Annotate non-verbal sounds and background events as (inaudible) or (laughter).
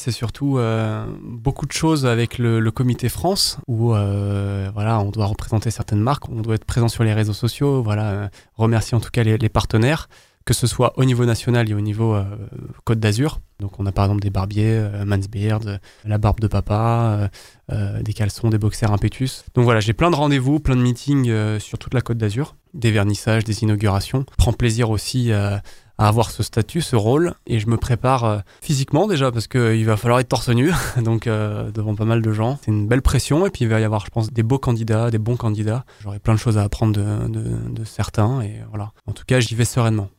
C'est surtout euh, beaucoup de choses avec le, comité France où euh, voilà, on doit représenter certaines marques, on doit être présent sur les réseaux sociaux, voilà, remercier en tout cas les partenaires que ce soit au niveau national et au niveau euh, Côte d'Azur. Donc on a par exemple des barbiers, euh, Mansbeard, euh, la barbe de papa, des caleçons, des boxers impétus. Donc voilà, j'ai plein de rendez-vous, plein de meetings sur toute la Côte d'Azur, des vernissages, des inaugurations. Prends plaisir aussi à avoir ce statut, ce rôle, et je me prépare physiquement déjà parce qu'il va falloir être torse nu, (laughs) donc devant pas mal de gens. C'est une belle pression, et puis il va y avoir, je pense, des beaux candidats, des bons candidats. J'aurai plein de choses à apprendre de, de certains, et voilà. En tout cas, j'y vais sereinement.